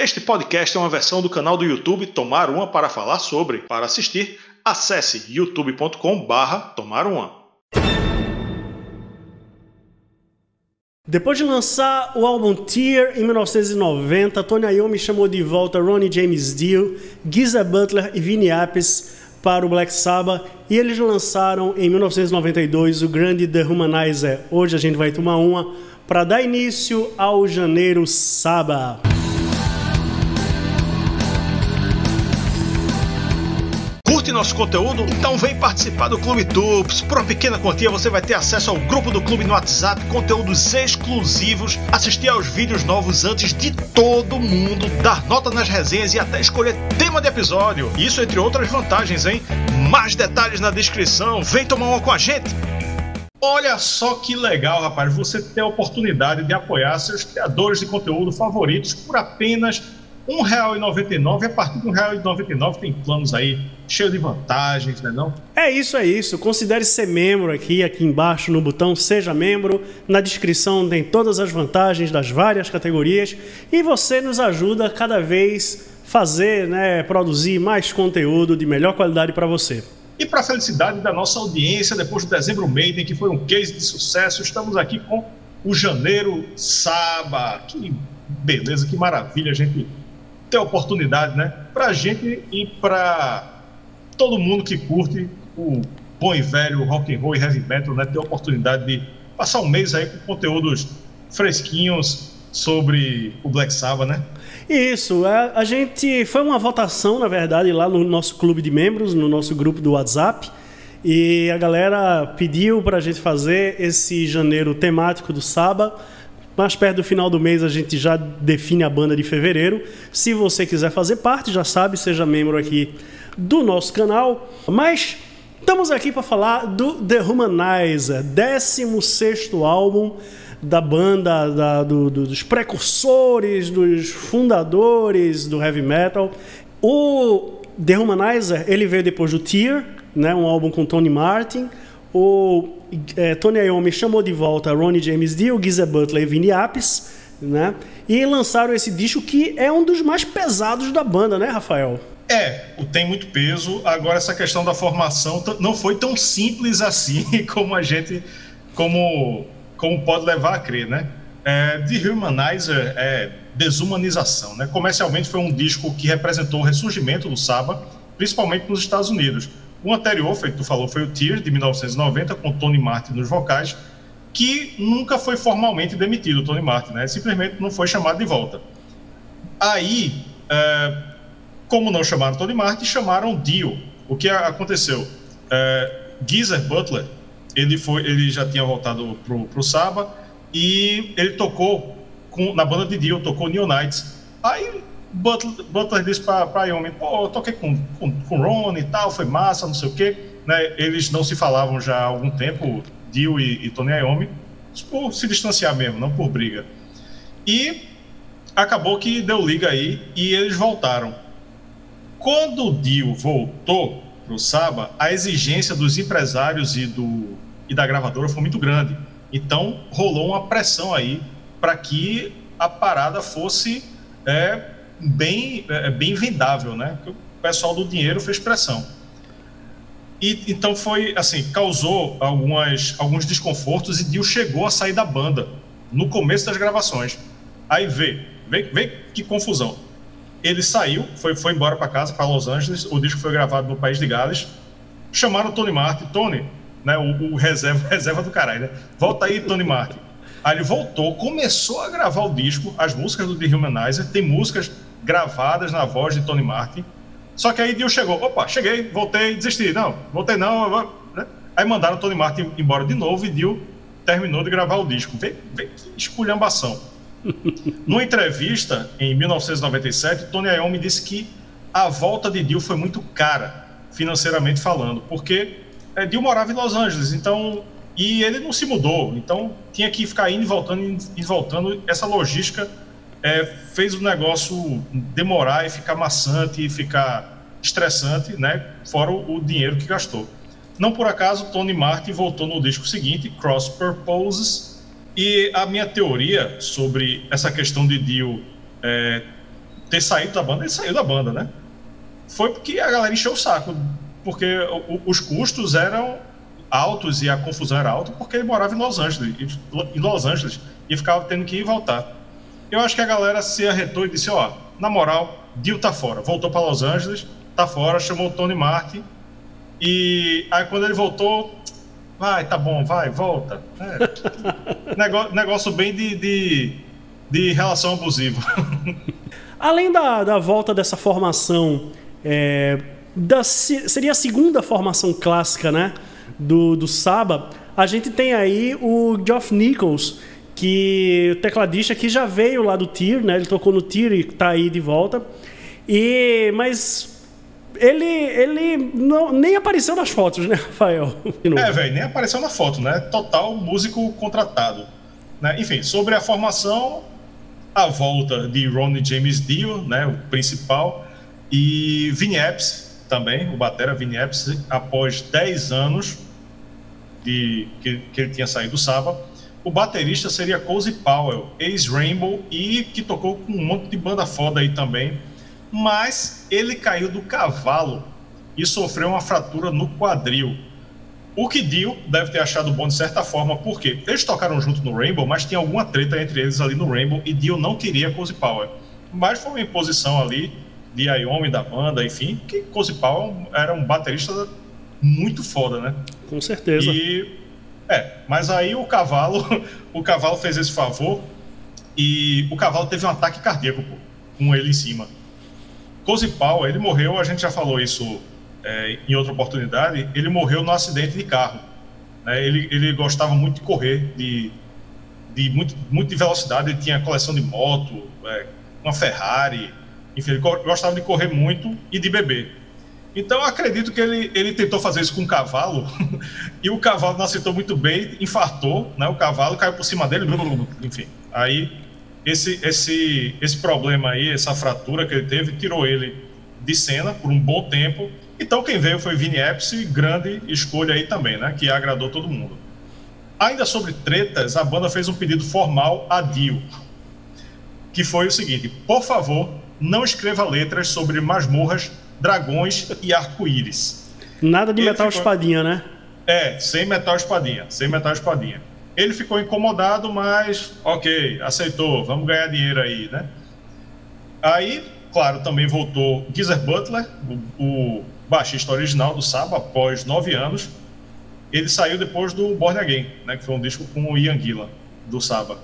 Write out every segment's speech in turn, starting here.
Este podcast é uma versão do canal do YouTube Tomar Uma para falar sobre. Para assistir, acesse youtube.com/barra Tomar Uma. Depois de lançar o álbum Tear em 1990, Tony Iommi chamou de volta Ronnie James Dio, Giza Butler e Vinny Appice para o Black Sabbath e eles lançaram em 1992 o grande The Humanizer. Hoje a gente vai tomar uma para dar início ao Janeiro Sabbath. Nosso conteúdo? Então vem participar do Clube Tubes. Por uma pequena quantia você vai ter acesso ao grupo do clube no WhatsApp, conteúdos exclusivos, assistir aos vídeos novos antes de todo mundo, dar nota nas resenhas e até escolher tema de episódio. Isso entre outras vantagens, hein? Mais detalhes na descrição. Vem tomar uma com a gente. Olha só que legal, rapaz, você ter a oportunidade de apoiar seus criadores de conteúdo favoritos por apenas R$ 1,99 e a partir de R$ 1,99 tem planos aí cheios de vantagens, né não? É isso, é isso. Considere ser membro aqui, aqui embaixo no botão Seja Membro. Na descrição tem todas as vantagens das várias categorias e você nos ajuda cada vez fazer, né, produzir mais conteúdo de melhor qualidade para você. E para a felicidade da nossa audiência, depois do Dezembro Maiden, que foi um case de sucesso, estamos aqui com o Janeiro Saba. Que beleza, que maravilha a gente ter a oportunidade, né? Para a gente e para todo mundo que curte o bom e velho rock and roll e heavy metal, né? Ter a oportunidade de passar um mês aí com conteúdos fresquinhos sobre o Black Sabbath, né? Isso, a, a gente foi uma votação, na verdade, lá no nosso clube de membros, no nosso grupo do WhatsApp. E a galera pediu para a gente fazer esse janeiro temático do Saba mais perto do final do mês a gente já define a banda de fevereiro. Se você quiser fazer parte, já sabe, seja membro aqui do nosso canal. Mas estamos aqui para falar do The Humanizer, 16 álbum da banda, da, do, do, dos precursores, dos fundadores do heavy metal. O The Humanizer ele veio depois do Tear, né, um álbum com Tony Martin o é, Tony Iommi chamou de volta Ronnie James Dio, Giza Butler e Vinny Appice, né? E lançaram esse disco que é um dos mais pesados da banda, né, Rafael? É, tem muito peso. Agora essa questão da formação não foi tão simples assim como a gente, como, como pode levar a crer, né? É, The Humanizer é desumanização, né? Comercialmente foi um disco que representou o ressurgimento do Saba, principalmente nos Estados Unidos. O anterior, feito tu falou, foi o Tears, de 1990, com Tony Martin nos vocais, que nunca foi formalmente demitido, Tony Martin, né? Simplesmente não foi chamado de volta. Aí, é, como não chamaram Tony Martin, chamaram Dio. O que aconteceu? É, Geezer Butler, ele, foi, ele já tinha voltado pro, pro Saba e ele tocou com, na banda de Dio, tocou New Nights. Aí Butler, Butler disse para Yomi, pô, eu toquei com, com, com Ron e tal, foi massa, não sei o quê. Né? Eles não se falavam já há algum tempo, Dio e, e Tony Iommi, por se distanciar mesmo, não por briga. E acabou que deu liga aí e eles voltaram. Quando o Dio voltou para o Saba, a exigência dos empresários e, do, e da gravadora foi muito grande. Então rolou uma pressão aí para que a parada fosse é, bem, é, bem vendável, né? o pessoal do dinheiro fez pressão. E, então foi assim, causou algumas, alguns desconfortos e Dio chegou a sair da banda no começo das gravações. Aí vê, vê, vê que confusão. Ele saiu, foi, foi embora para casa, para Los Angeles. O disco foi gravado no País de Gales. Chamaram o Tony Martin, Tony, né, o, o reserva, reserva do caralho, né? Volta aí, Tony Martin. Aí ele voltou, começou a gravar o disco, as músicas do The Humanizer, tem músicas gravadas na voz de Tony Martin. Só que aí Dio chegou, opa, cheguei, voltei, desisti. Não, voltei não. Né? Aí mandaram Tony Martin embora de novo e Dio terminou de gravar o disco. Vê, vê que esculhambação. Numa entrevista em 1997, Tony Iommi disse que a volta de Dio foi muito cara, financeiramente falando, porque é, Dio morava em Los Angeles, então e ele não se mudou, então tinha que ficar indo e voltando, indo e voltando. Essa logística é, fez o negócio demorar e ficar maçante e ficar estressante, né? Fora o, o, dinheiro que gastou. Não por acaso, Tony Martin voltou no disco seguinte, Cross Purposes, e a minha teoria sobre essa questão de Dio é, ter saído da banda, ele saiu da banda, né? Foi porque a galera encheu o saco, porque os custos eram altos e a confusão era alta, porque ele morava em Los Angeles, em Los Angeles e ficava tendo que ir e voltar. Eu acho que a galera se arretou e disse: Ó, na moral, Dio tá fora. Voltou para Los Angeles, tá fora, chamou o Tony Martin. E aí quando ele voltou, vai, tá bom, vai, volta. É, negócio, negócio bem de, de, de relação abusiva. Além da, da volta dessa formação, é, da, seria a segunda formação clássica, né? Do, do Saba, a gente tem aí o Geoff Nichols, que o tecladista que já veio lá do Tyr, né? Ele tocou no Tyr e tá aí de volta. E mas ele ele não, nem apareceu nas fotos, né, Rafael? É, velho, nem apareceu na foto, né? Total músico contratado. Né? Enfim, sobre a formação, a volta de Ronnie James Dio, né, o principal, e Vinny Epps também, o batera Vinny Epps, após 10 anos de, que, que ele tinha saído do Saba. O baterista seria Cozy Powell, ex-Rainbow e que tocou com um monte de banda foda aí também. Mas ele caiu do cavalo e sofreu uma fratura no quadril. O que Dio deve ter achado bom de certa forma, porque eles tocaram junto no Rainbow, mas tinha alguma treta entre eles ali no Rainbow e Dio não queria Cozy Powell. Mas foi uma imposição ali de Iommi da banda, enfim, que Cozy Powell era um baterista muito foda, né? Com certeza. E é, mas aí o cavalo, o cavalo fez esse favor e o cavalo teve um ataque cardíaco pô, com ele em cima. Cozy Powell, ele morreu, a gente já falou isso é, em outra oportunidade, ele morreu no acidente de carro. Né? Ele, ele gostava muito de correr, de, de muito, muito de velocidade, ele tinha coleção de moto, é, uma Ferrari, enfim, ele gostava de correr muito e de beber. Então, acredito que ele, ele tentou fazer isso com o cavalo, e o cavalo não aceitou muito bem, infartou, né? o cavalo caiu por cima dele, enfim. Aí, esse, esse, esse problema aí, essa fratura que ele teve, tirou ele de cena por um bom tempo, então quem veio foi Vini Epps, grande escolha aí também, né? Que agradou todo mundo. Ainda sobre tretas, a banda fez um pedido formal a Dio, que foi o seguinte: por favor, não escreva letras sobre masmorras, dragões e arco-íris. Nada de Ele metal ficou... espadinha, né? É, sem metal espadinha, sem metal espadinha. Ele ficou incomodado, mas ok, aceitou, vamos ganhar dinheiro aí, né? Aí, claro, também voltou Geezer Butler, o, o baixista original do Saba, após nove anos. Ele saiu depois do Born Again, né, que foi um disco com o Ian Gillan, do Saba.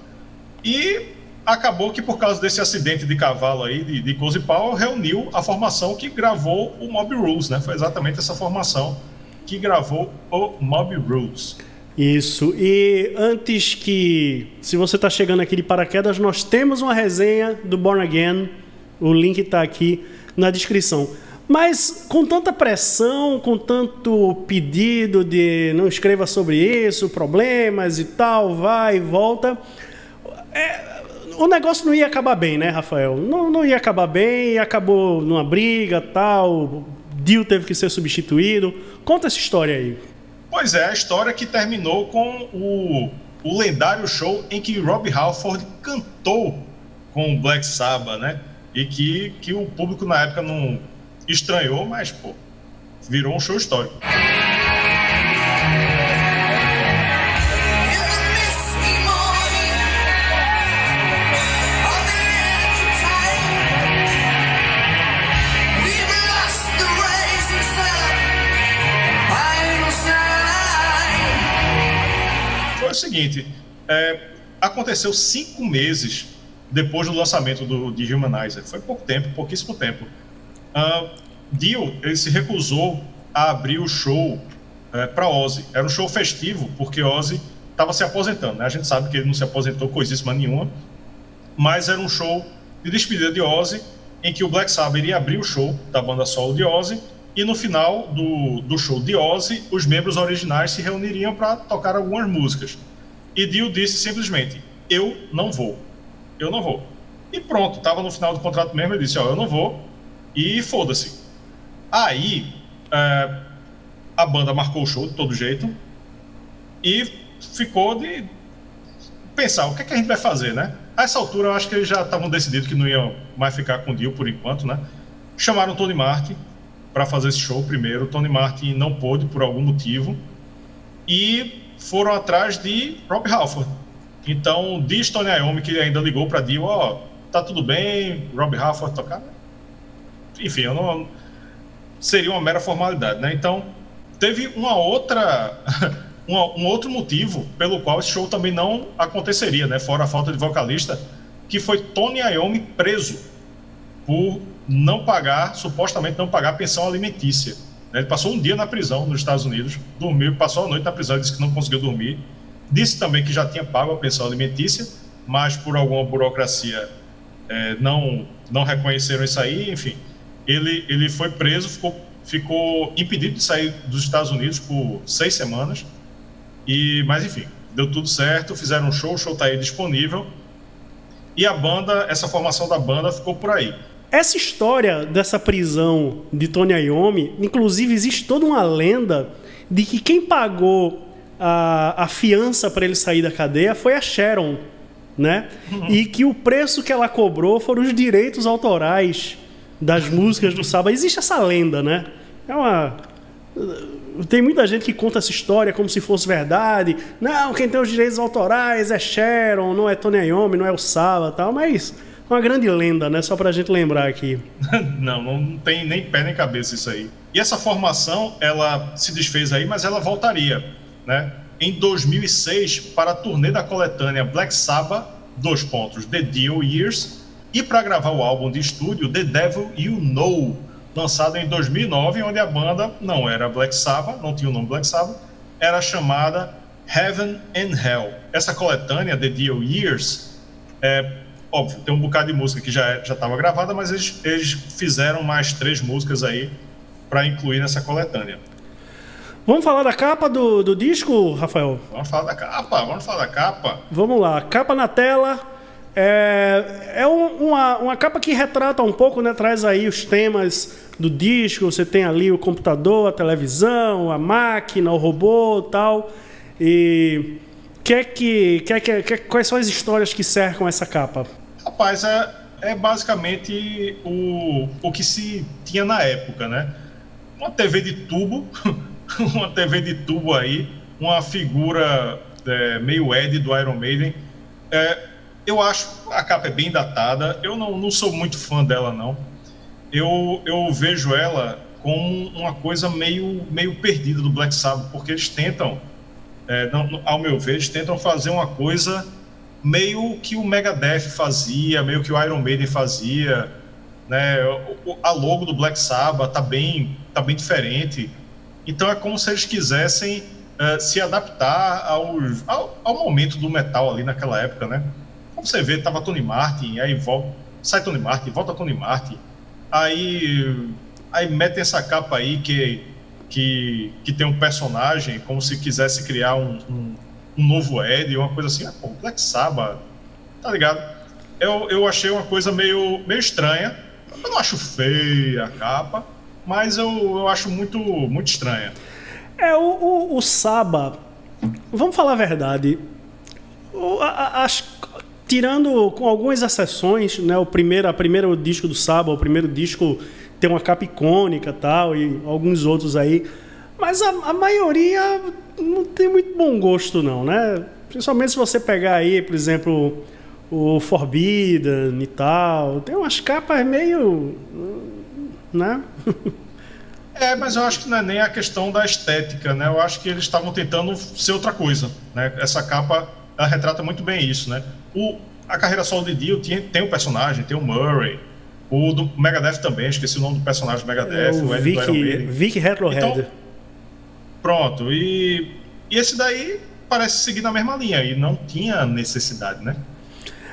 E acabou que, por causa desse acidente de cavalo aí, de, de Cozy Powell, reuniu a formação que gravou o Mob Rules, né? Foi exatamente essa formação que gravou o Mob Rules. Isso. E antes que, se você está chegando aqui de paraquedas, nós temos uma resenha do Born Again. O link está aqui na descrição. Mas com tanta pressão, com tanto pedido de não escreva sobre isso, problemas e tal, vai e volta, é, o negócio não ia acabar bem, né, Rafael? Não, não ia acabar bem, acabou numa briga tal, Dio teve que ser substituído. Conta essa história aí. Pois é, a história que terminou com o, o lendário show em que Rob Halford cantou com o Black Sabbath, né? E que, que o público na época não estranhou, mas, pô, virou um show histórico. Seguinte, é, aconteceu cinco meses depois do lançamento do, de Humanizer. Foi pouco tempo, pouquíssimo tempo. Uh, Dio ele se recusou a abrir o show uh, para Ozzy. Era um show festivo, porque Ozzy estava se aposentando. Né? A gente sabe que ele não se aposentou coisíssima nenhuma, mas era um show de despedida de Ozzy, em que o Black Sabbath iria abrir o show da banda solo de Ozzy, e no final do, do show de Ozzy, os membros originais se reuniriam para tocar algumas músicas. E Dio disse simplesmente: Eu não vou. Eu não vou. E pronto, estava no final do contrato mesmo. Ele disse: Ó, eu não vou e foda-se. Aí é, a banda marcou o show de todo jeito e ficou de pensar o que, é que a gente vai fazer, né? A essa altura, eu acho que eles já estavam decididos que não iam mais ficar com o Dio por enquanto, né? Chamaram Tony Martin para fazer esse show primeiro. Tony Martin não pôde por algum motivo e foram atrás de Rob Halford. Então, diz Tony Iommi que ainda ligou para Dio, ó, oh, tá tudo bem, Rob Halford tocar. Enfim, eu não seria uma mera formalidade, né? Então, teve uma outra um, outro motivo pelo qual esse show também não aconteceria, né? Fora a falta de vocalista, que foi Tony Iommi preso por não pagar, supostamente não pagar pensão alimentícia. Né? Ele passou um dia na prisão nos Estados Unidos, dormiu, passou a noite na prisão, disse que não conseguiu dormir. Disse também que já tinha pago a pensão alimentícia, mas por alguma burocracia é, não, não reconheceram isso aí, enfim. Ele, ele foi preso, ficou, ficou impedido de sair dos Estados Unidos por seis semanas e, mas enfim, deu tudo certo, fizeram um show, o show está aí disponível. E a banda, essa formação da banda ficou por aí. Essa história dessa prisão de Tony Iommi, inclusive existe toda uma lenda de que quem pagou a, a fiança para ele sair da cadeia foi a Sharon, né? Uhum. E que o preço que ela cobrou foram os direitos autorais das músicas do Saba. Existe essa lenda, né? É uma tem muita gente que conta essa história como se fosse verdade. Não, quem tem os direitos autorais é Sharon, não é Tony Iommi, não é o Saba tal, mas uma grande lenda, né? Só pra gente lembrar aqui. não, não tem nem pé nem cabeça isso aí. E essa formação, ela se desfez aí, mas ela voltaria, né? Em 2006, para a turnê da coletânea Black Sabbath, dois pontos, The Deal Years, e para gravar o álbum de estúdio The Devil You Know, lançado em 2009, onde a banda não era Black Sabbath, não tinha o nome Black Sabbath, era chamada Heaven and Hell. Essa coletânea, The Deal Years, é, óbvio, tem um bocado de música que já já estava gravada, mas eles, eles fizeram mais três músicas aí para incluir nessa coletânea. Vamos falar da capa do, do disco, Rafael? Vamos falar da capa, vamos falar da capa. Vamos lá, capa na tela. É, é um, uma, uma capa que retrata um pouco, né? Traz aí os temas do disco, você tem ali o computador, a televisão, a máquina, o robô tal. E que é que, que, é que, que, quais são as histórias que cercam essa capa? Rapaz, é, é basicamente o, o que se tinha na época, né? Uma TV de tubo, uma TV de tubo aí, uma figura é, meio Ed do Iron Maiden. É, eu acho a capa é bem datada, eu não, não sou muito fã dela, não eu, eu vejo ela como uma coisa meio, meio perdida do Black Sabbath, porque eles tentam, é, não, ao meu ver, eles tentam fazer uma coisa meio que o Megadeth fazia, meio que o Iron Maiden fazia, né? A logo do Black Sabbath tá bem, tá bem diferente. Então é como se eles quisessem uh, se adaptar ao, ao, ao, momento do metal ali naquela época, né? Como você vê, tava Tony Martin, aí volta, sai Tony Martin, volta Tony Martin, Aí, aí metem essa capa aí que, que, que tem um personagem como se quisesse criar um, um, um novo Ed, uma coisa assim. Ah, tá ligado? Eu, eu achei uma coisa meio, meio estranha. Eu não acho feia a capa, mas eu, eu acho muito, muito estranha. É, o, o, o Saba, vamos falar a verdade, o, a, as, tirando com algumas exceções, né, o primeiro, a primeiro disco do Saba, o primeiro disco tem uma capa icônica tal e alguns outros aí, mas a, a, maioria não tem muito bom gosto não, né? Principalmente se você pegar aí, por exemplo, o Forbidden e tal, tem umas capas meio, né? É, mas eu acho que não é nem a questão da estética, né? Eu acho que eles estavam tentando ser outra coisa, né? Essa capa ela retrata muito bem isso, né? O, a carreira solo de Dio tem, tem um personagem, tem o Murray, o do Megadeth também, esqueci o nome do personagem do Megadeth, é, o, o Vic, Vic Retrohead. Então, pronto, e, e esse daí parece seguir na mesma linha, e não tinha necessidade, né?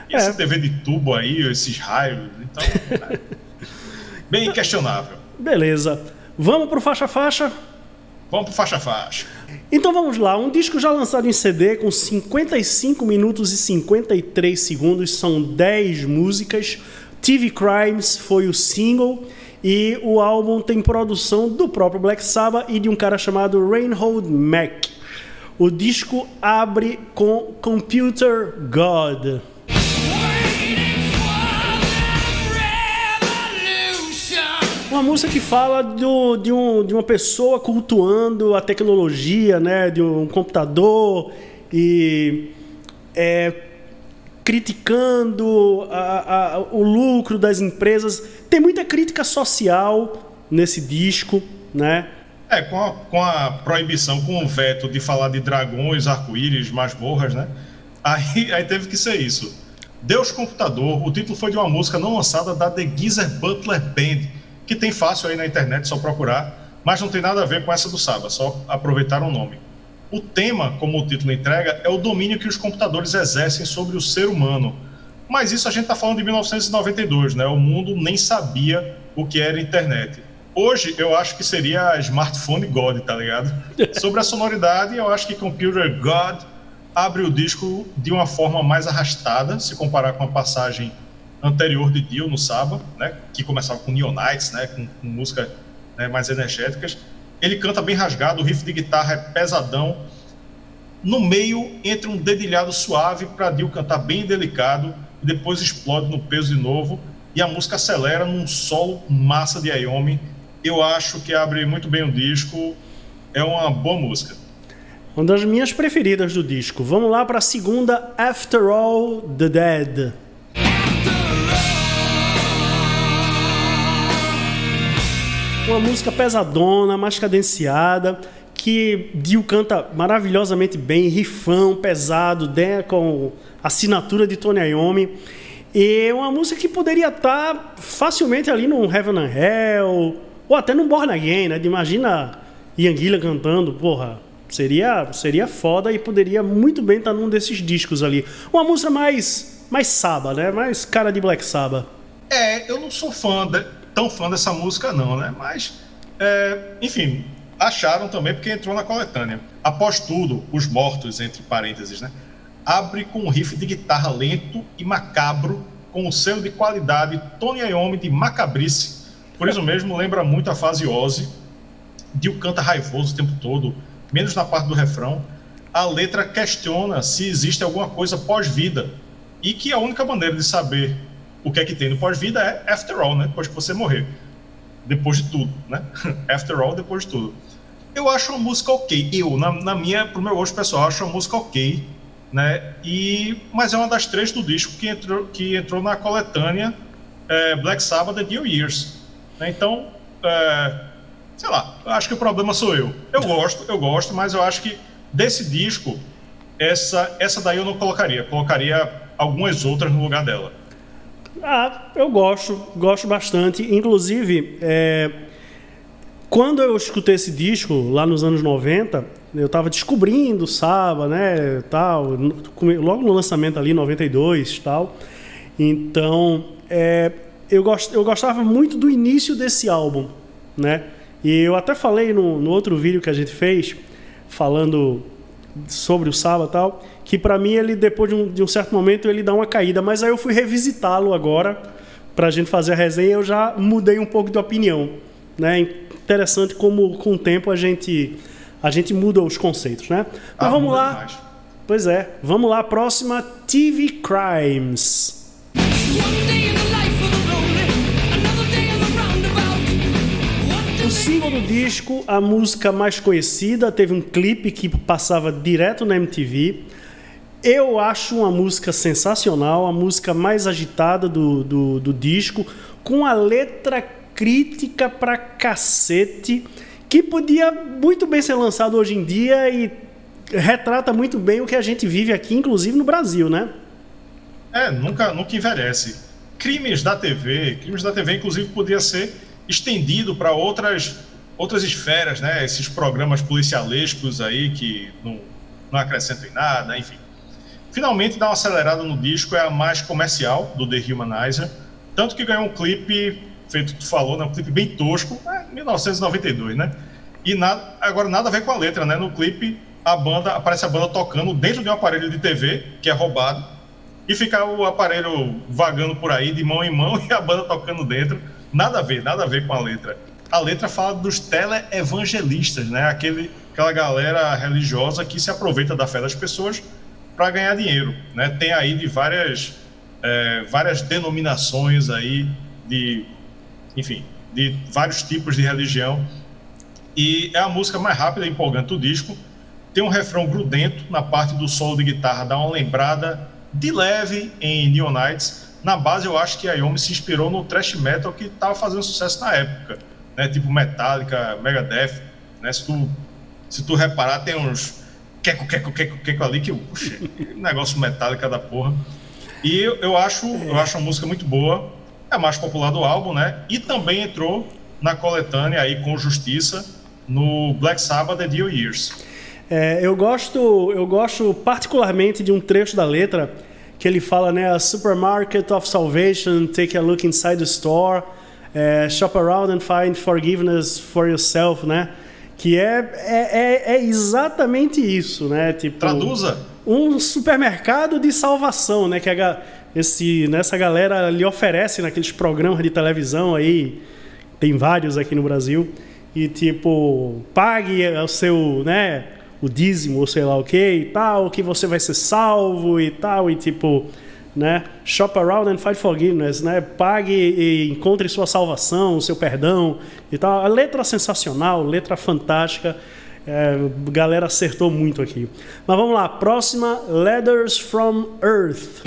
E é. essa TV de tubo aí, esses raios, então... bem questionável. Beleza. Vamos pro faixa-faixa? Vamos pro faixa-faixa. Então vamos lá, um disco já lançado em CD com 55 minutos e 53 segundos, são 10 músicas. TV Crimes foi o single e o álbum tem produção do próprio Black Sabbath e de um cara chamado Reinhold Mack. O disco abre com Computer God. Uma música que fala do, de, um, de uma pessoa cultuando a tecnologia, né? De um computador e é, criticando a, a, o lucro das empresas. Tem muita crítica social nesse disco, né? É, com a, com a proibição, com o veto de falar de dragões, arco-íris, masmorras, né? Aí, aí teve que ser isso. Deus Computador, o título foi de uma música não lançada da The Geezer Butler Band, que tem fácil aí na internet, só procurar, mas não tem nada a ver com essa do Saba, só aproveitar o nome. O tema, como o título entrega, é o domínio que os computadores exercem sobre o ser humano. Mas isso a gente está falando de 1992, né? O mundo nem sabia o que era internet. Hoje eu acho que seria smartphone God, tá ligado? Sobre a sonoridade, eu acho que Computer God abre o disco de uma forma mais arrastada, se comparar com a passagem anterior de Dio no Saba, né, que começava com Neonites, né, com, com música né, mais energéticas. Ele canta bem rasgado, o riff de guitarra é pesadão, no meio entre um dedilhado suave para Dio cantar bem delicado e depois explode no peso de novo e a música acelera num solo massa de Ayomi. Eu acho que abre muito bem o disco, é uma boa música. Uma das minhas preferidas do disco. Vamos lá para a segunda, After All the Dead. Uma música pesadona, mais cadenciada, que Dio canta maravilhosamente bem, rifão, pesado, né, com assinatura de Tony Iommi. E uma música que poderia estar facilmente ali num Heaven and Hell, ou até num Born Again, né? Imagina Ian Gillan cantando, porra, seria, seria foda e poderia muito bem estar num desses discos ali. Uma música mais, mais Saba, né? Mais cara de Black Sabbath. É, eu não sou fã de, tão fã dessa música não, né? Mas, é, enfim, acharam também porque entrou na coletânea. Após tudo, os mortos, entre parênteses, né? Abre com um riff de guitarra lento e macabro, com o selo de qualidade Tony Iommi de macabrice. Por isso mesmo, lembra muito a fase Ozzy. Dio canta raivoso o tempo todo, menos na parte do refrão. A letra questiona se existe alguma coisa pós-vida e que a única maneira de saber o que é que tem no pós-vida é after all, né? Depois que você morrer. Depois de tudo, né? after all, depois de tudo. Eu acho a música ok. Eu, na, na minha, pro meu gosto pessoal, acho a música ok, né? E, mas é uma das três do disco que entrou, que entrou na coletânea é, Black Sabbath The New Years. Né? Então, é, sei lá, eu acho que o problema sou eu. Eu gosto, eu gosto, mas eu acho que desse disco, essa, essa daí eu não colocaria. Colocaria algumas outras no lugar dela. Ah, eu gosto, gosto bastante. Inclusive, é, quando eu escutei esse disco lá nos anos 90, eu estava descobrindo Saba, né, tal, logo no lançamento ali, 92 tal. Então, é, eu, gost, eu gostava muito do início desse álbum, né? E eu até falei no, no outro vídeo que a gente fez, falando sobre o Saba e tal, que para mim ele depois de um, de um, certo momento ele dá uma caída, mas aí eu fui revisitá-lo agora para a gente fazer a resenha, eu já mudei um pouco de opinião, né? Interessante como com o tempo a gente a gente muda os conceitos, né? Mas ah, vamos lá. Demais. Pois é, vamos lá, próxima TV Crimes. Símbolo do disco, a música mais conhecida, teve um clipe que passava direto na MTV. Eu acho uma música sensacional, a música mais agitada do, do, do disco, com a letra crítica pra cacete, que podia muito bem ser lançado hoje em dia e retrata muito bem o que a gente vive aqui, inclusive no Brasil, né? É, nunca, nunca envelhece. Crimes da TV, crimes da TV, inclusive, podia ser estendido para outras, outras esferas, né? Esses programas policialescos aí que não, não acrescentam em nada, enfim. Finalmente dá uma acelerada no disco, é a mais comercial do The Humanizer, tanto que ganhou um clipe, feito tu falou, né? um clipe bem tosco, é, 1992, né? E nada, agora nada a ver com a letra, né? No clipe a banda aparece a banda tocando dentro de um aparelho de TV que é roubado e fica o aparelho vagando por aí de mão em mão e a banda tocando dentro. Nada a ver, nada a ver com a letra. A letra fala dos teleevangelistas, né? Aquele, aquela galera religiosa que se aproveita da fé das pessoas para ganhar dinheiro, né? Tem aí de várias, é, várias denominações aí de, enfim, de vários tipos de religião. E é a música mais rápida e empolgante do disco. Tem um refrão grudento na parte do solo de guitarra, dá uma lembrada de leve em Neon Nights. Na base, eu acho que a Yomi se inspirou no thrash metal que estava fazendo sucesso na época, né? Tipo Metallica, Megadeth, né? Se tu, se tu reparar, tem uns queco, queco, queco, queco ali que, puxa, negócio Metallica da porra. E eu, eu acho, eu acho a música muito boa, é a mais popular do álbum, né? E também entrou na coletânea aí com Justiça no Black Sabbath The Deal Years. É, eu gosto, eu gosto particularmente de um trecho da letra que ele fala, né, a supermarket of salvation, take a look inside the store, é, shop around and find forgiveness for yourself, né? Que é, é, é, é exatamente isso, né? Tipo, Traduza. Um supermercado de salvação, né? Que a, esse, nessa galera lhe oferece naqueles programas de televisão aí, tem vários aqui no Brasil, e tipo, pague o seu, né? O dízimo, ou sei lá o que e tal, que você vai ser salvo e tal, e tipo, né? Shop around and find forgiveness, né? Pague e encontre sua salvação, seu perdão e tal. A letra sensacional, letra fantástica. É, galera acertou muito aqui. Mas vamos lá, próxima, Letters from Earth.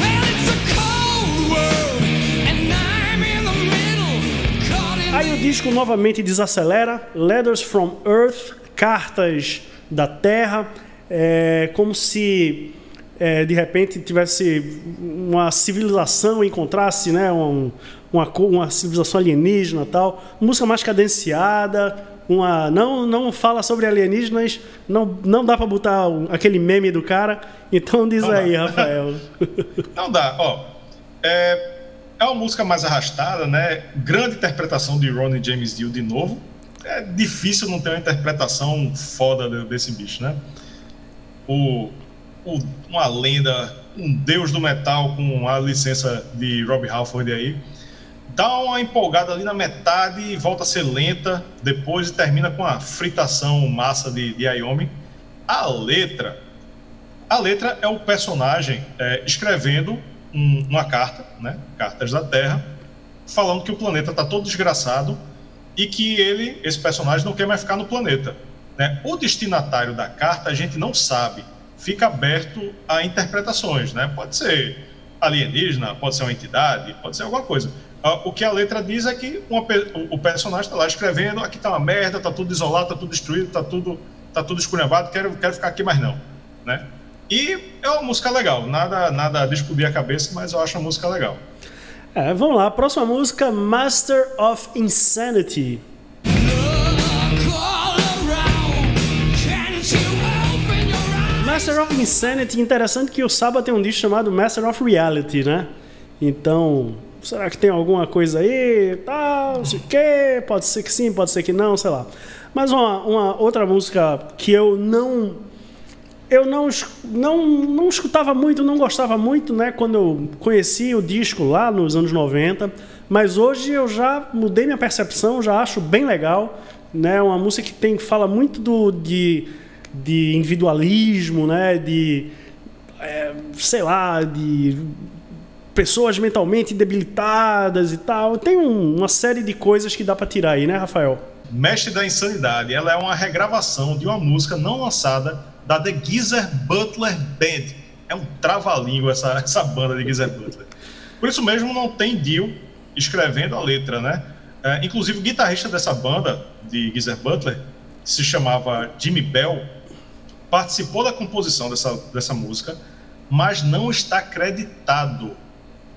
Aí o disco novamente desacelera, Letters from Earth, cartas da Terra, é, como se é, de repente tivesse uma civilização encontrasse né, um, uma, uma civilização alienígena tal, música mais cadenciada, uma não não fala sobre alienígenas, não não dá para botar aquele meme do cara, então diz não aí, dá. Rafael. Não dá, ó. É, é uma música mais arrastada, né? Grande interpretação de Ronnie James Dio de novo é difícil não ter uma interpretação foda desse bicho, né? O, o, uma lenda, um deus do metal com a licença de Rob Halford aí, dá uma empolgada ali na metade e volta a ser lenta, depois termina com a fritação massa de, de. A letra, a letra é o personagem é, escrevendo um, uma carta, né? Cartas da Terra, falando que o planeta está todo desgraçado e que ele, esse personagem, não quer mais ficar no planeta. Né? O destinatário da carta a gente não sabe, fica aberto a interpretações. Né? Pode ser alienígena, pode ser uma entidade, pode ser alguma coisa. O que a letra diz é que uma, o personagem está lá escrevendo: aqui está uma merda, está tudo isolado, está tudo destruído, está tudo, tá tudo esculhambado, quero, quero ficar aqui mais não. Né? E é uma música legal, nada, nada a a cabeça, mas eu acho uma música legal. É, vamos lá, próxima música, Master of Insanity. Master of Insanity, interessante que o Saba tem um disco chamado Master of Reality, né? Então, será que tem alguma coisa aí? Tá, não sei o quê, pode ser que sim, pode ser que não, sei lá. Mas uma, uma outra música que eu não eu não, não, não escutava muito, não gostava muito, né, quando eu conheci o disco lá nos anos 90, mas hoje eu já mudei minha percepção, já acho bem legal, né, uma música que tem fala muito do, de, de individualismo, né, de é, sei lá, de pessoas mentalmente debilitadas e tal. Tem um, uma série de coisas que dá para tirar aí, né, Rafael? Mestre da Insanidade, ela é uma regravação de uma música não lançada da The Geezer Butler Band. É um trava-língua essa, essa banda de Geezer Butler. Por isso mesmo não tem Dio escrevendo a letra, né? É, inclusive o guitarrista dessa banda, de Geezer Butler, que se chamava Jimmy Bell, participou da composição dessa, dessa música, mas não está acreditado.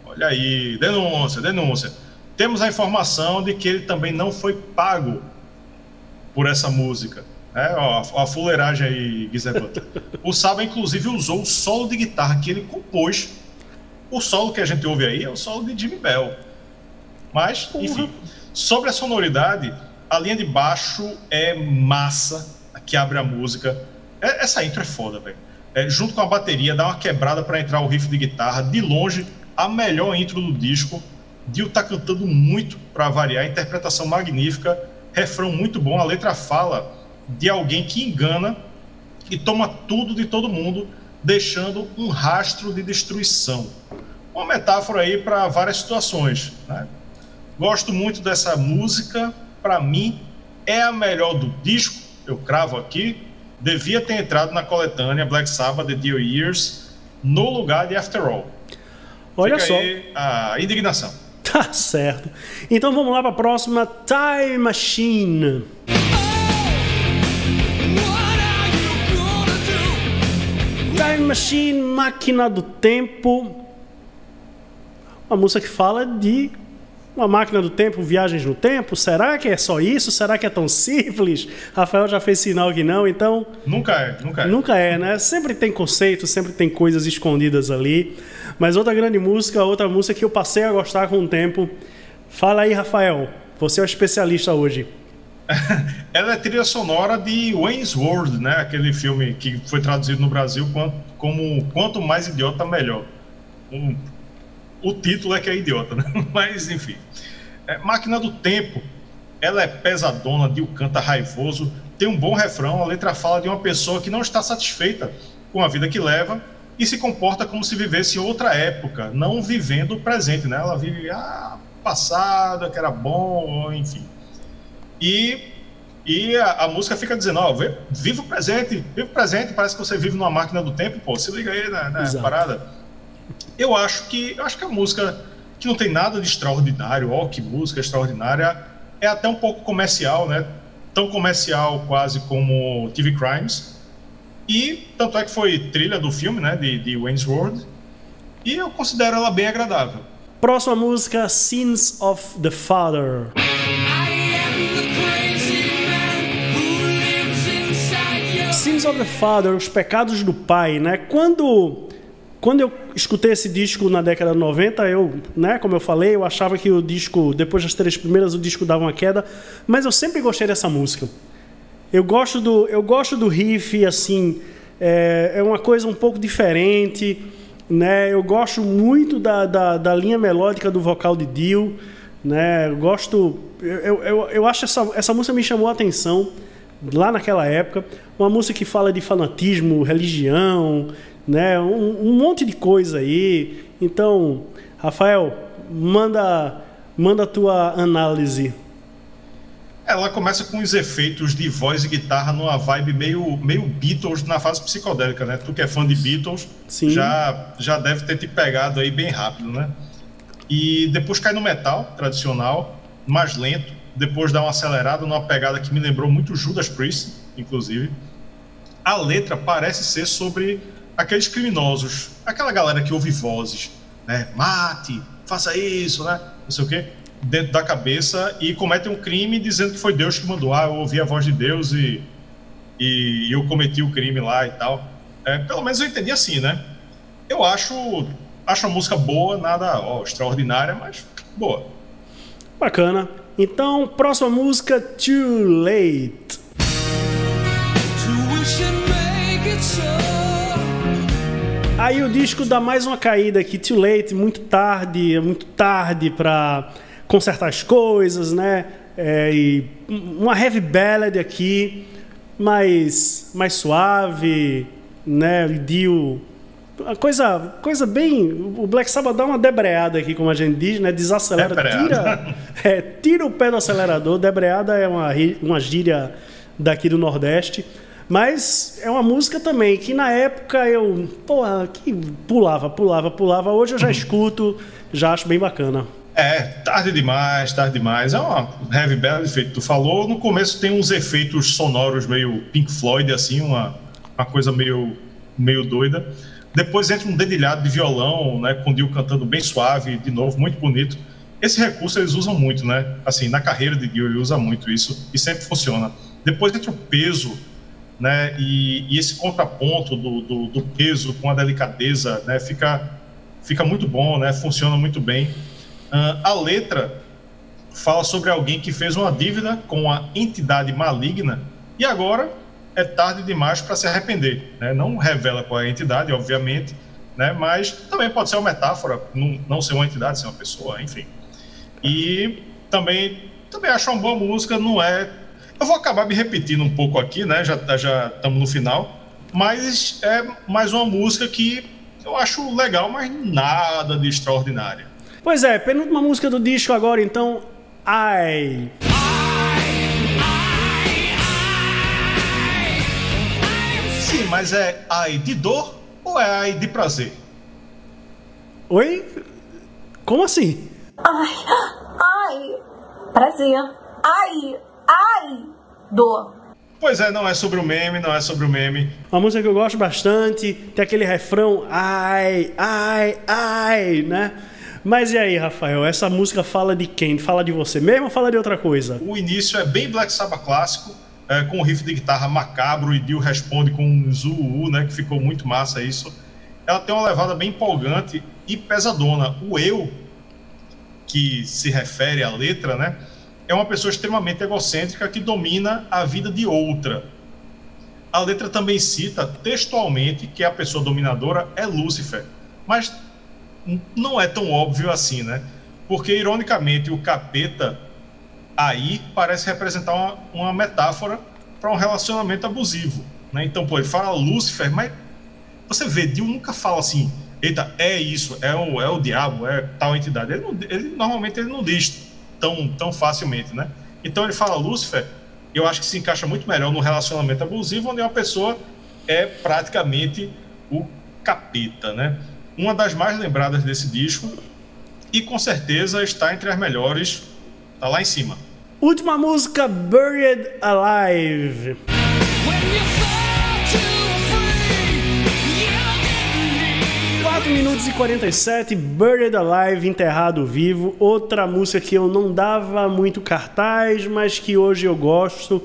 Olha aí, denúncia, denúncia. Temos a informação de que ele também não foi pago por essa música. É, ó, a fuleiragem aí, Guizebota. o Saba, inclusive, usou o solo de guitarra que ele compôs. O solo que a gente ouve aí é o solo de Jimmy Bell. Mas, enfim, sobre a sonoridade, a linha de baixo é massa, que abre a música. É, essa intro é foda, velho. É, junto com a bateria, dá uma quebrada para entrar o riff de guitarra. De longe, a melhor intro do disco. Dio tá cantando muito para variar, interpretação magnífica, refrão muito bom. A letra fala de alguém que engana e toma tudo de todo mundo, deixando um rastro de destruição. Uma metáfora aí para várias situações. Né? Gosto muito dessa música. Para mim, é a melhor do disco. Eu cravo aqui. Devia ter entrado na coletânea Black Sabbath The Dear Years no lugar de After All. Olha Fica só. a indignação. Tá certo. Então vamos lá para a próxima Time Machine. Machine, Máquina do Tempo. Uma música que fala de uma máquina do tempo, viagens no tempo. Será que é só isso? Será que é tão simples? Rafael já fez sinal que não, então Nunca é, nunca é. Nunca é, né? Sempre tem conceito, sempre tem coisas escondidas ali. Mas outra grande música, outra música que eu passei a gostar com o tempo. Fala aí, Rafael. Você é o especialista hoje. Ela é trilha sonora de Wayne's World, né? Aquele filme que foi traduzido no Brasil como, como Quanto Mais Idiota Melhor. Um, o título é que é idiota, né? Mas enfim. É, Máquina do Tempo. Ela é pesadona, Dio canta raivoso, tem um bom refrão, a letra fala de uma pessoa que não está satisfeita com a vida que leva e se comporta como se vivesse outra época, não vivendo o presente, né? Ela vive ah, passado, que era bom, enfim. E, e a, a música fica dizendo, ó, o presente, viva o presente, parece que você vive numa máquina do tempo, pô, se liga aí na, na parada. Eu acho que eu acho que a música que não tem nada de extraordinário, ó, que música extraordinária, é até um pouco comercial, né? Tão comercial quase como TV Crimes. E tanto é que foi trilha do filme, né, de, de Wayne's World. E eu considero ela bem agradável. Próxima música, Sins of the Father. Sins of the Father, os pecados do pai, né? Quando quando eu escutei esse disco na década de 90, eu, né, como eu falei, eu achava que o disco, depois das três primeiras, o disco dava uma queda, mas eu sempre gostei dessa música. Eu gosto do, eu gosto do riff, assim, é, é uma coisa um pouco diferente, né? Eu gosto muito da, da, da linha melódica do vocal de Dio, né? Eu gosto, eu, eu, eu acho essa, essa música me chamou a atenção lá naquela época, uma música que fala de fanatismo, religião, né? Um, um monte de coisa aí. Então, Rafael, manda, manda a tua análise. Ela começa com os efeitos de voz e guitarra numa vibe meio, meio Beatles na fase psicodélica, né? Tu que é fã de Beatles, Sim. já, já deve ter te pegado aí bem rápido, né? E depois cai no metal tradicional, mais lento, depois dá uma acelerada numa pegada que me lembrou muito Judas Priest, inclusive. A letra parece ser sobre aqueles criminosos, aquela galera que ouve vozes, né? Mate, faça isso, né? Não sei o quê, dentro da cabeça e cometem um crime dizendo que foi Deus que mandou. Ah, eu ouvi a voz de Deus e, e eu cometi o crime lá e tal. É, pelo menos eu entendi assim, né? Eu acho, acho a música boa, nada ó, extraordinária, mas boa. Bacana. Então, próxima música, Too Late. Aí o disco dá mais uma caída aqui, Too Late, muito tarde, é muito tarde para consertar as coisas, né? É, e uma heavy ballad aqui, mais, mais suave, né? O Dio, uma coisa, coisa bem. O Black Sabbath dá uma debreada aqui, como a gente diz, né? Desacelera, Debreada. tira, é, tira o pé do acelerador. Debreada é uma, uma gíria daqui do Nordeste. Mas é uma música também que na época eu, porra, que pulava, pulava, pulava. Hoje eu já escuto, já acho bem bacana. É, tarde demais, tarde demais. É uma heavy ballad, feito tu falou. No começo tem uns efeitos sonoros meio Pink Floyd, assim, uma, uma coisa meio, meio doida. Depois entra um dedilhado de violão, né, com o Dio cantando bem suave, de novo, muito bonito. Esse recurso eles usam muito, né? Assim, na carreira de Dio ele usa muito isso e sempre funciona. Depois entra o peso, né? E, e esse contraponto do, do, do peso com a delicadeza, né? Fica, fica muito bom, né? Funciona muito bem. Ah, a letra fala sobre alguém que fez uma dívida com uma entidade maligna e agora é tarde demais para se arrepender. Né? Não revela qual é a entidade, obviamente, né? mas também pode ser uma metáfora, não, não ser uma entidade, ser uma pessoa, enfim. E também, também acho uma boa música, não é. Eu vou acabar me repetindo um pouco aqui, né? Já já estamos no final, mas é mais uma música que eu acho legal, mas nada de extraordinária. Pois é, penúltima música do disco agora, então, Ai. Sim, mas é ai de dor ou é ai de prazer? Oi? Como assim? Ai, ai, prazer. Ai, ai, dor. Pois é, não é sobre o meme, não é sobre o meme. Uma música que eu gosto bastante, tem aquele refrão ai, ai, ai, né? Mas e aí, Rafael, essa música fala de quem? Fala de você mesmo ou fala de outra coisa? O início é bem Black Sabbath clássico, é, com o riff de guitarra macabro e Dio responde com um zuu, né, que ficou muito massa isso. Ela tem uma levada bem empolgante e pesadona. O eu, que se refere à letra, né, é uma pessoa extremamente egocêntrica que domina a vida de outra. A letra também cita textualmente que a pessoa dominadora é Lúcifer, mas não é tão óbvio assim, né? Porque, ironicamente, o capeta aí parece representar uma, uma metáfora para um relacionamento abusivo. Né? Então, pô, ele fala Lúcifer, mas você vê, Dio nunca fala assim, eita, é isso, é o, é o diabo, é tal entidade. Ele, não, ele normalmente ele não diz tão, tão facilmente, né? Então ele fala Lúcifer, eu acho que se encaixa muito melhor no relacionamento abusivo, onde uma pessoa é praticamente o capeta, né? Uma das mais lembradas desse disco e com certeza está entre as melhores, tá lá em cima. Última música, Buried Alive. 4 minutos e 47, Buried Alive, Enterrado Vivo. Outra música que eu não dava muito cartaz, mas que hoje eu gosto,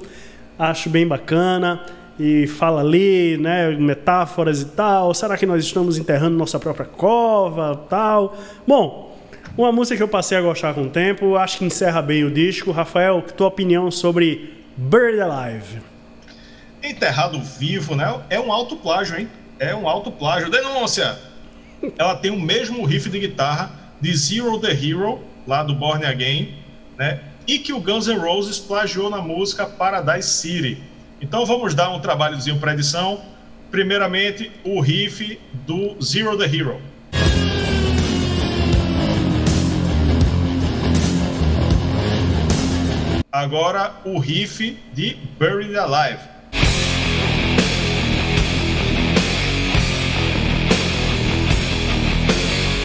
acho bem bacana. E fala ali, né, metáforas e tal. Será que nós estamos enterrando nossa própria cova, tal? Bom, uma música que eu passei a gostar com o tempo, acho que encerra bem o disco. Rafael, tua opinião sobre Bird Alive? Enterrado Vivo, né? É um alto plágio, hein? É um alto plágio. Denúncia! Ela tem o mesmo riff de guitarra de Zero the Hero, lá do Born Again, né? E que o Guns N' Roses plagiou na música Paradise City. Então vamos dar um trabalhozinho para edição. Primeiramente, o riff do Zero the Hero. Agora o riff de Buried Alive.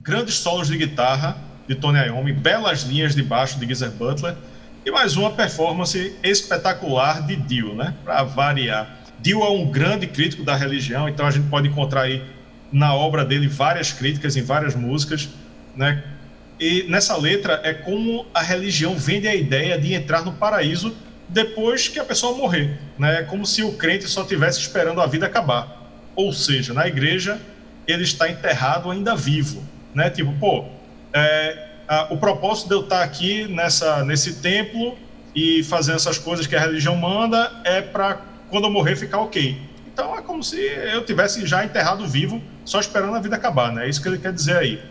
Grandes solos de guitarra de Tony Iommi, belas linhas de baixo de Geezer Butler e mais uma performance espetacular de Dio, né? Para variar. Dio é um grande crítico da religião, então a gente pode encontrar aí na obra dele várias críticas em várias músicas, né? E nessa letra é como a religião vende a ideia de entrar no paraíso depois que a pessoa morrer. Né? É como se o crente só estivesse esperando a vida acabar. Ou seja, na igreja ele está enterrado ainda vivo. Né? Tipo, pô, é, a, o propósito de eu estar aqui nessa, nesse templo e fazendo essas coisas que a religião manda é para quando eu morrer ficar ok. Então é como se eu tivesse já enterrado vivo, só esperando a vida acabar, né? É isso que ele quer dizer aí.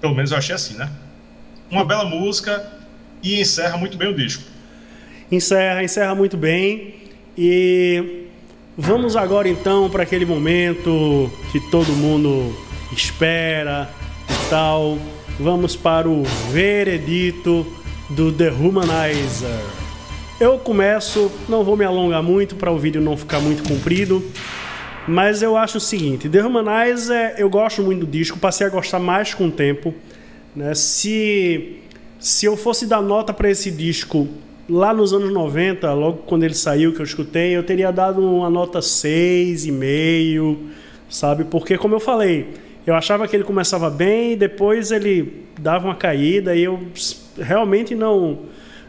Pelo menos eu achei assim, né? Uma bela música e encerra muito bem o disco. Encerra, encerra muito bem. E vamos agora então para aquele momento que todo mundo espera e tal. Vamos para o veredito do The Humanizer. Eu começo, não vou me alongar muito para o vídeo não ficar muito comprido. Mas eu acho o seguinte, The Humanizer, eu gosto muito do disco, passei a gostar mais com o tempo. Né? Se, se eu fosse dar nota para esse disco lá nos anos 90, logo quando ele saiu, que eu escutei, eu teria dado uma nota 6,5, sabe? Porque, como eu falei, eu achava que ele começava bem, depois ele dava uma caída e eu realmente não,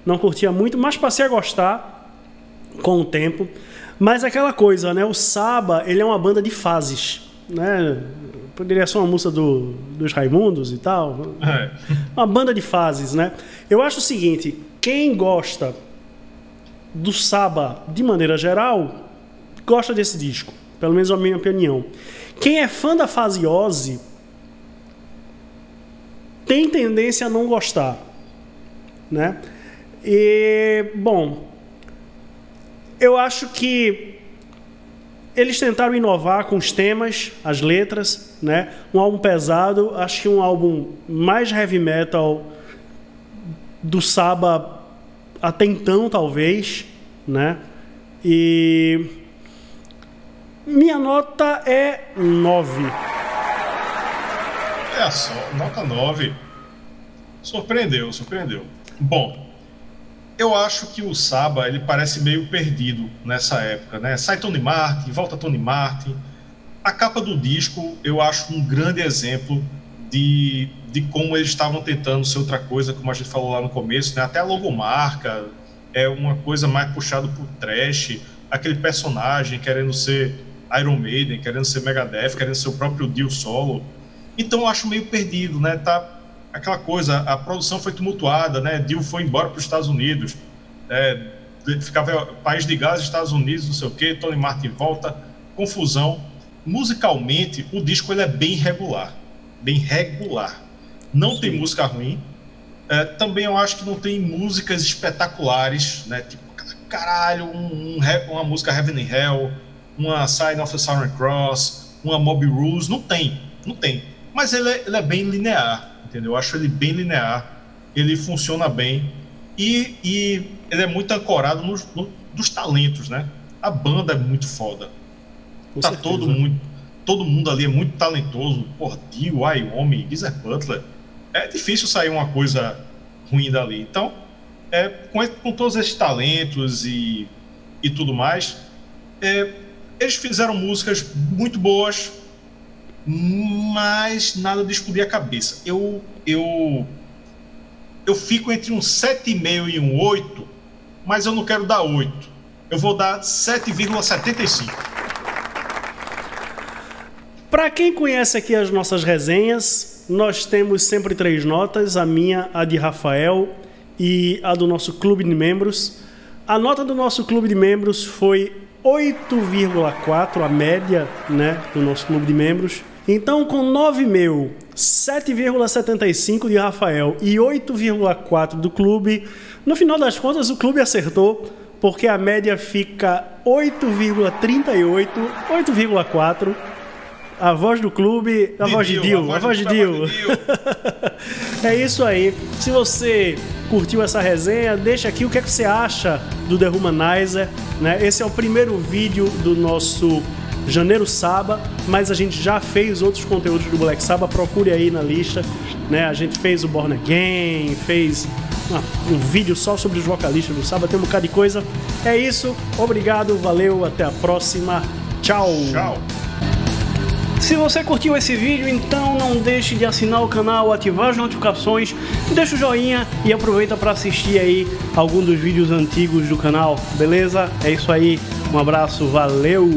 não curtia muito, mas passei a gostar com o tempo. Mas aquela coisa, né? O Saba, ele é uma banda de fases, né? Poderia ser uma música do, dos Raimundos e tal. É. Uma banda de fases, né? Eu acho o seguinte, quem gosta do Saba de maneira geral, gosta desse disco. Pelo menos a minha opinião. Quem é fã da fase Ozzy tem tendência a não gostar, né? E, bom, eu acho que eles tentaram inovar com os temas, as letras, né? Um álbum pesado, acho que um álbum mais heavy metal do Saba até então, talvez, né? E minha nota é 9. É só, nota 9. Surpreendeu, surpreendeu. Bom, eu acho que o Saba ele parece meio perdido nessa época, né? Sai Tony Martin, volta Tony Martin. A capa do disco eu acho um grande exemplo de, de como eles estavam tentando ser outra coisa, como a gente falou lá no começo, né? Até a logomarca é uma coisa mais puxada por trash, aquele personagem querendo ser Iron Maiden, querendo ser Megadeth, querendo ser o próprio Dio solo. Então eu acho meio perdido, né? Tá aquela coisa, a produção foi tumultuada, né? Dio foi embora para os Estados Unidos, é, ficava país de gás, Estados Unidos, não sei o quê, Tony Martin volta, confusão. Musicalmente, o disco ele é bem regular, bem regular. Não Sim. tem música ruim. É, também eu acho que não tem músicas espetaculares, né? Tipo, caralho, um, um, uma música Heaven and Hell, uma Sign of the Southern Cross, uma Mob Rules, não tem, não tem. Mas ele é, ele é bem linear, entendeu? Eu acho ele bem linear, ele funciona bem e, e ele é muito ancorado nos, no, dos talentos, né? A banda é muito foda. Com tá certeza. todo mundo, todo mundo ali é muito talentoso. Por Dio, Wyoming, Geezer Butler. É difícil sair uma coisa ruim dali. Então, é, com, com todos esses talentos e, e tudo mais, é, eles fizeram músicas muito boas, mas nada de explodir a cabeça. Eu, eu, eu fico entre um 7,5 e um 8, mas eu não quero dar 8. Eu vou dar 7,75. Para quem conhece aqui as nossas resenhas, nós temos sempre três notas: a minha, a de Rafael e a do nosso clube de membros. A nota do nosso clube de membros foi 8,4, a média né, do nosso clube de membros. Então, com 9 mil, 7,75 de Rafael e 8,4 do clube, no final das contas o clube acertou, porque a média fica 8,38, 8,4 a voz do clube, a voz de Dio, a voz de Dio. é isso aí. Se você curtiu essa resenha, deixa aqui o que, é que você acha do The Humanizer. Né? Esse é o primeiro vídeo do nosso Janeiro Saba, mas a gente já fez outros conteúdos do Black Saba, procure aí na lista. Né? A gente fez o Born Again, fez uma, um vídeo só sobre os vocalistas do Saba, tem um bocado de coisa. É isso, obrigado, valeu, até a próxima. Tchau. Tchau. Se você curtiu esse vídeo, então não deixe de assinar o canal, ativar as notificações, deixa o joinha e aproveita para assistir aí algum dos vídeos antigos do canal, beleza? É isso aí, um abraço, valeu!